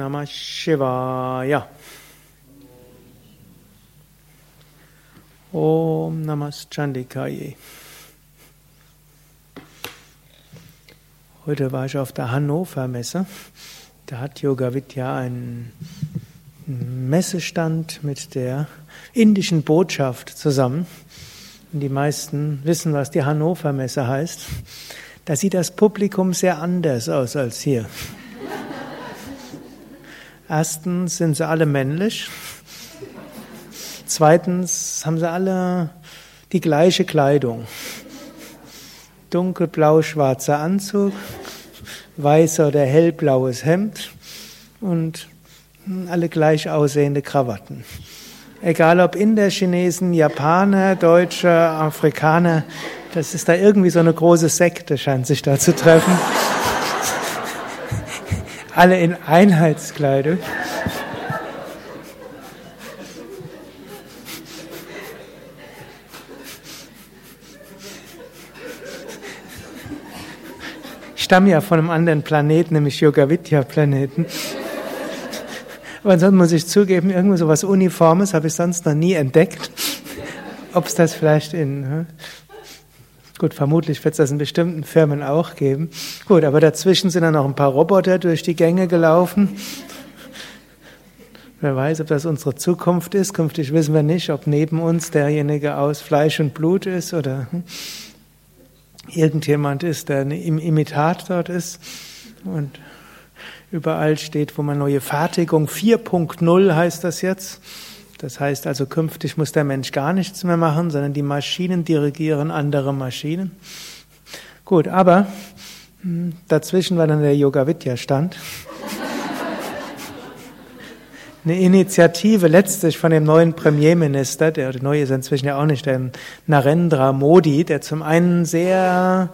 Namah Shivaya. Om Namas Chandikaye. Heute war ich auf der Hannover Messe. Da hat Yoga Vidya einen Messestand mit der indischen Botschaft zusammen. Und die meisten wissen, was die Hannover Messe heißt. Da sieht das Publikum sehr anders aus als hier. Erstens sind sie alle männlich. Zweitens haben sie alle die gleiche Kleidung. Dunkelblau-schwarzer Anzug, weißer oder hellblaues Hemd und alle gleich aussehende Krawatten. Egal ob Inder, Chinesen, Japaner, Deutsche, Afrikaner, das ist da irgendwie so eine große Sekte, scheint sich da zu treffen alle in Einheitskleidung. Ich stamme ja von einem anderen Planeten, nämlich Yogavidya-Planeten. Aber ansonsten muss ich zugeben, irgendwo so was Uniformes habe ich sonst noch nie entdeckt. Ob es das vielleicht in hm, Gut, vermutlich wird es das in bestimmten Firmen auch geben. Gut, aber dazwischen sind dann noch ein paar Roboter durch die Gänge gelaufen. Wer weiß, ob das unsere Zukunft ist. Künftig wissen wir nicht, ob neben uns derjenige aus Fleisch und Blut ist oder irgendjemand ist, der im Imitat dort ist. Und überall steht, wo man neue Fertigung 4.0 heißt das jetzt. Das heißt also, künftig muss der Mensch gar nichts mehr machen, sondern die Maschinen dirigieren andere Maschinen. Gut, aber hm, dazwischen war dann der Yoga Vidya Stand. Eine Initiative letztlich von dem neuen Premierminister, der, der neue ist inzwischen ja auch nicht, der Narendra Modi, der zum einen sehr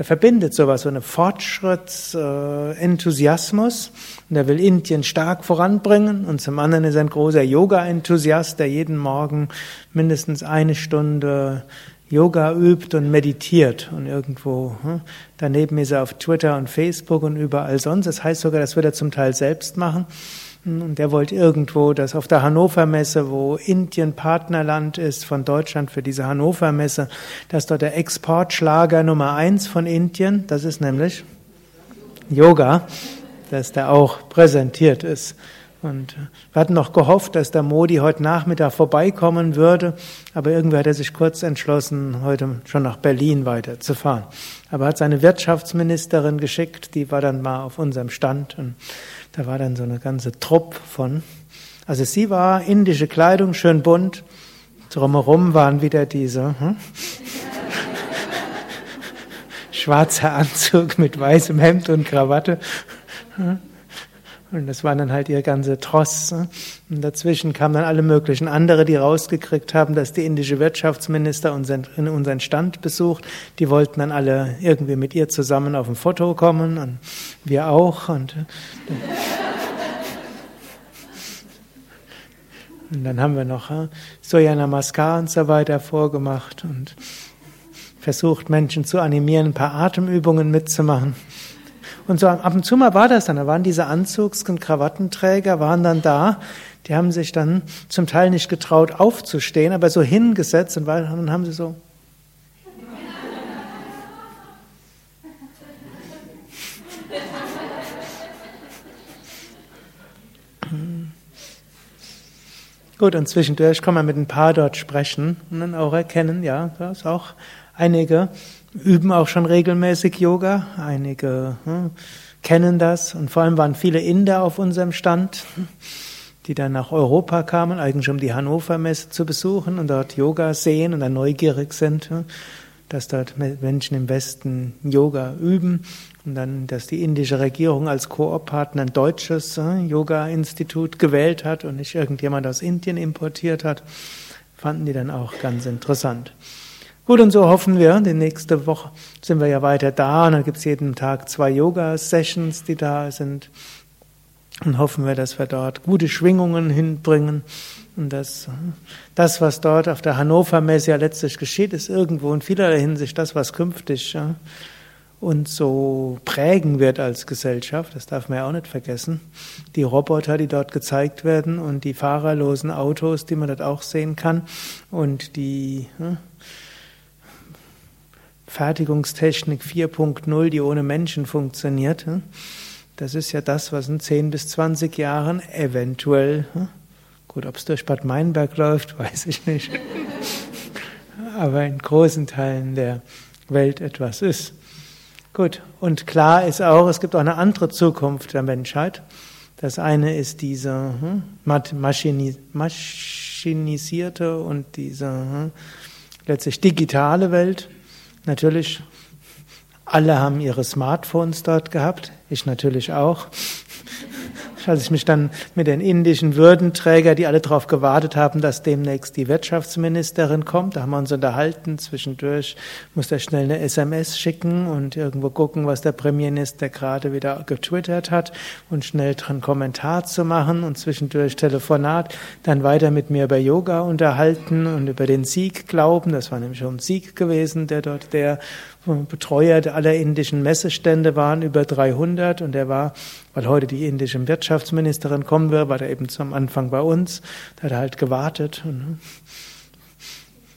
er verbindet sowas, so eine Fortschrittsenthusiasmus. Äh, und er will Indien stark voranbringen. Und zum anderen ist er ein großer Yoga-Enthusiast, der jeden Morgen mindestens eine Stunde Yoga übt und meditiert. Und irgendwo hm, daneben ist er auf Twitter und Facebook und überall sonst. Das heißt sogar, das wird er zum Teil selbst machen. Und der wollte irgendwo, dass auf der Hannover Messe, wo Indien Partnerland ist von Deutschland für diese Hannover Messe, dass dort der Exportschlager Nummer eins von Indien, das ist nämlich Yoga, dass der auch präsentiert ist. Und wir hatten noch gehofft, dass der Modi heute Nachmittag vorbeikommen würde, aber irgendwie hat er sich kurz entschlossen, heute schon nach Berlin weiterzufahren. Aber er hat seine Wirtschaftsministerin geschickt, die war dann mal auf unserem Stand und da war dann so eine ganze Trupp von, also sie war indische Kleidung, schön bunt, drumherum waren wieder diese hm? schwarzer Anzug mit weißem Hemd und Krawatte. Hm? Und das war dann halt ihr ganze Tross. Ne? Und dazwischen kamen dann alle möglichen andere, die rausgekriegt haben, dass die indische Wirtschaftsminister unseren, Stand besucht. Die wollten dann alle irgendwie mit ihr zusammen auf ein Foto kommen und wir auch. Und, und dann haben wir noch äh, Soya Namaskar und so weiter vorgemacht und versucht, Menschen zu animieren, ein paar Atemübungen mitzumachen. Und so ab und zu mal war das dann. Da waren diese Anzugs- und Krawattenträger, waren dann da. Die haben sich dann zum Teil nicht getraut aufzustehen, aber so hingesetzt und dann haben sie so. Gut, und zwischendurch kann man mit ein paar dort sprechen und dann auch erkennen, ja, da ist auch einige üben auch schon regelmäßig Yoga. Einige hm, kennen das. Und vor allem waren viele Inder auf unserem Stand, die dann nach Europa kamen, eigentlich um die Hannover Messe zu besuchen und dort Yoga sehen und dann neugierig sind, hm, dass dort Menschen im Westen Yoga üben. Und dann, dass die indische Regierung als Koop-Partner ein deutsches hm, Yoga-Institut gewählt hat und nicht irgendjemand aus Indien importiert hat, fanden die dann auch ganz interessant. Gut, und so hoffen wir, die nächste Woche sind wir ja weiter da und dann gibt es jeden Tag zwei Yoga-Sessions, die da sind. Und hoffen wir, dass wir dort gute Schwingungen hinbringen. Und dass das, was dort auf der Hannover Messe ja letztlich geschieht, ist irgendwo in vielerlei Hinsicht das, was künftig ja, uns so prägen wird als Gesellschaft, das darf man ja auch nicht vergessen. Die Roboter, die dort gezeigt werden und die fahrerlosen Autos, die man dort auch sehen kann und die hm, Fertigungstechnik 4.0, die ohne Menschen funktioniert. Hm, das ist ja das, was in 10 bis 20 Jahren eventuell, hm, gut, ob es durch Bad Meinberg läuft, weiß ich nicht, aber in großen Teilen der Welt etwas ist. Gut, und klar ist auch, es gibt auch eine andere Zukunft der Menschheit. Das eine ist diese hm, maschinisierte und diese hm, letztlich digitale Welt. Natürlich, alle haben ihre Smartphones dort gehabt, ich natürlich auch als ich mich dann mit den indischen Würdenträgern, die alle darauf gewartet haben, dass demnächst die Wirtschaftsministerin kommt, da haben wir uns unterhalten, zwischendurch muss er schnell eine SMS schicken und irgendwo gucken, was der Premierminister gerade wieder getwittert hat und schnell dran Kommentar zu machen und zwischendurch Telefonat, dann weiter mit mir über Yoga unterhalten und über den Sieg glauben, das war nämlich schon ein Sieg gewesen, der dort der Betreuer aller indischen Messestände waren, über 300 und er war, weil heute die indische Wirtschaftsministerin kommen wird, war er eben zum Anfang bei uns, da hat er halt gewartet. Und, hm,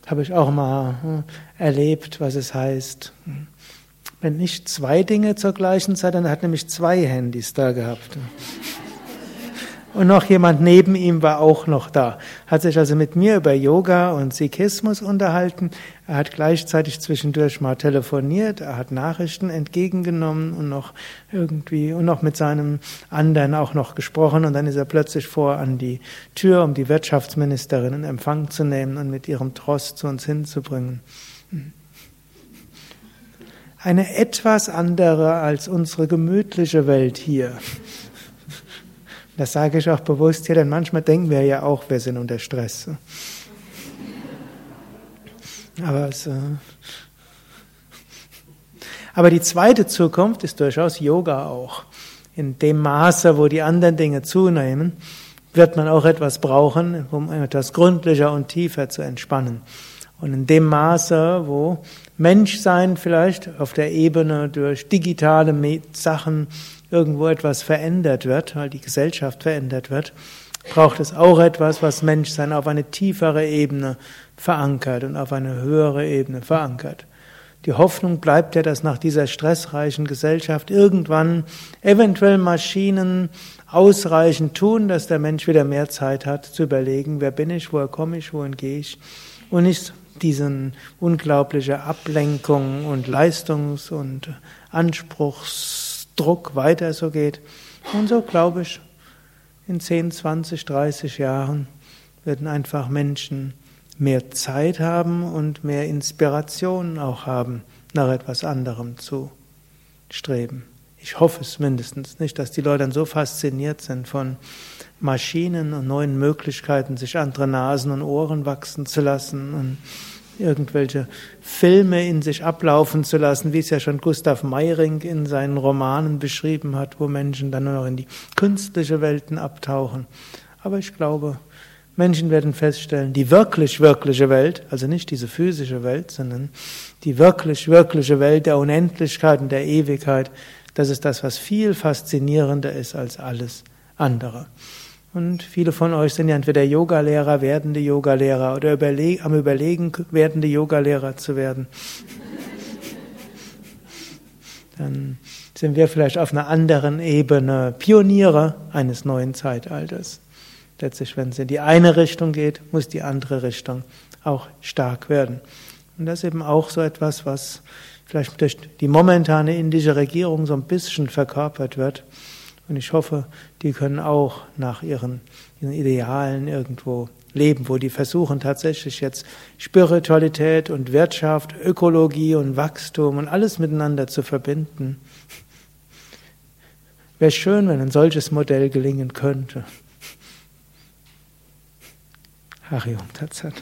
habe ich auch mal hm, erlebt, was es heißt, wenn nicht zwei Dinge zur gleichen Zeit, dann hat nämlich zwei Handys da gehabt. Und noch jemand neben ihm war auch noch da. Hat sich also mit mir über Yoga und Sikhismus unterhalten. Er hat gleichzeitig zwischendurch mal telefoniert, er hat Nachrichten entgegengenommen und noch irgendwie und noch mit seinem anderen auch noch gesprochen und dann ist er plötzlich vor an die Tür, um die Wirtschaftsministerin in Empfang zu nehmen und mit ihrem Trost zu uns hinzubringen. Eine etwas andere als unsere gemütliche Welt hier. Das sage ich auch bewusst hier, denn manchmal denken wir ja auch, wir sind unter Stress. Aber, es, äh aber die zweite Zukunft ist durchaus Yoga auch. In dem Maße, wo die anderen Dinge zunehmen, wird man auch etwas brauchen, um etwas gründlicher und tiefer zu entspannen. Und in dem Maße, wo Menschsein vielleicht auf der Ebene durch digitale Sachen irgendwo etwas verändert wird, weil die Gesellschaft verändert wird, braucht es auch etwas, was Menschsein auf eine tiefere Ebene verankert und auf eine höhere Ebene verankert. Die Hoffnung bleibt ja, dass nach dieser stressreichen Gesellschaft irgendwann eventuell Maschinen ausreichend tun, dass der Mensch wieder mehr Zeit hat zu überlegen, wer bin ich, woher komme ich, wohin gehe ich und nicht diesen unglaubliche Ablenkung und Leistungs- und Anspruchs Druck weiter so geht. Und so glaube ich, in 10, 20, 30 Jahren werden einfach Menschen mehr Zeit haben und mehr Inspiration auch haben, nach etwas anderem zu streben. Ich hoffe es mindestens nicht, dass die Leute dann so fasziniert sind von Maschinen und neuen Möglichkeiten, sich andere Nasen und Ohren wachsen zu lassen und irgendwelche Filme in sich ablaufen zu lassen, wie es ja schon Gustav Meiring in seinen Romanen beschrieben hat, wo Menschen dann nur noch in die künstliche Welten abtauchen. Aber ich glaube, Menschen werden feststellen, die wirklich, wirkliche Welt, also nicht diese physische Welt, sondern die wirklich, wirkliche Welt der Unendlichkeit und der Ewigkeit, das ist das, was viel faszinierender ist als alles andere. Und viele von euch sind ja entweder Yogalehrer, werdende Yogalehrer oder überleg am Überlegen, werdende Yogalehrer zu werden. Dann sind wir vielleicht auf einer anderen Ebene Pioniere eines neuen Zeitalters. Letztlich, wenn es in die eine Richtung geht, muss die andere Richtung auch stark werden. Und das ist eben auch so etwas, was vielleicht durch die momentane indische Regierung so ein bisschen verkörpert wird. Und ich hoffe, die können auch nach ihren, ihren Idealen irgendwo leben, wo die versuchen tatsächlich jetzt Spiritualität und Wirtschaft, Ökologie und Wachstum und alles miteinander zu verbinden. Wäre schön, wenn ein solches Modell gelingen könnte. Harium Tatsat.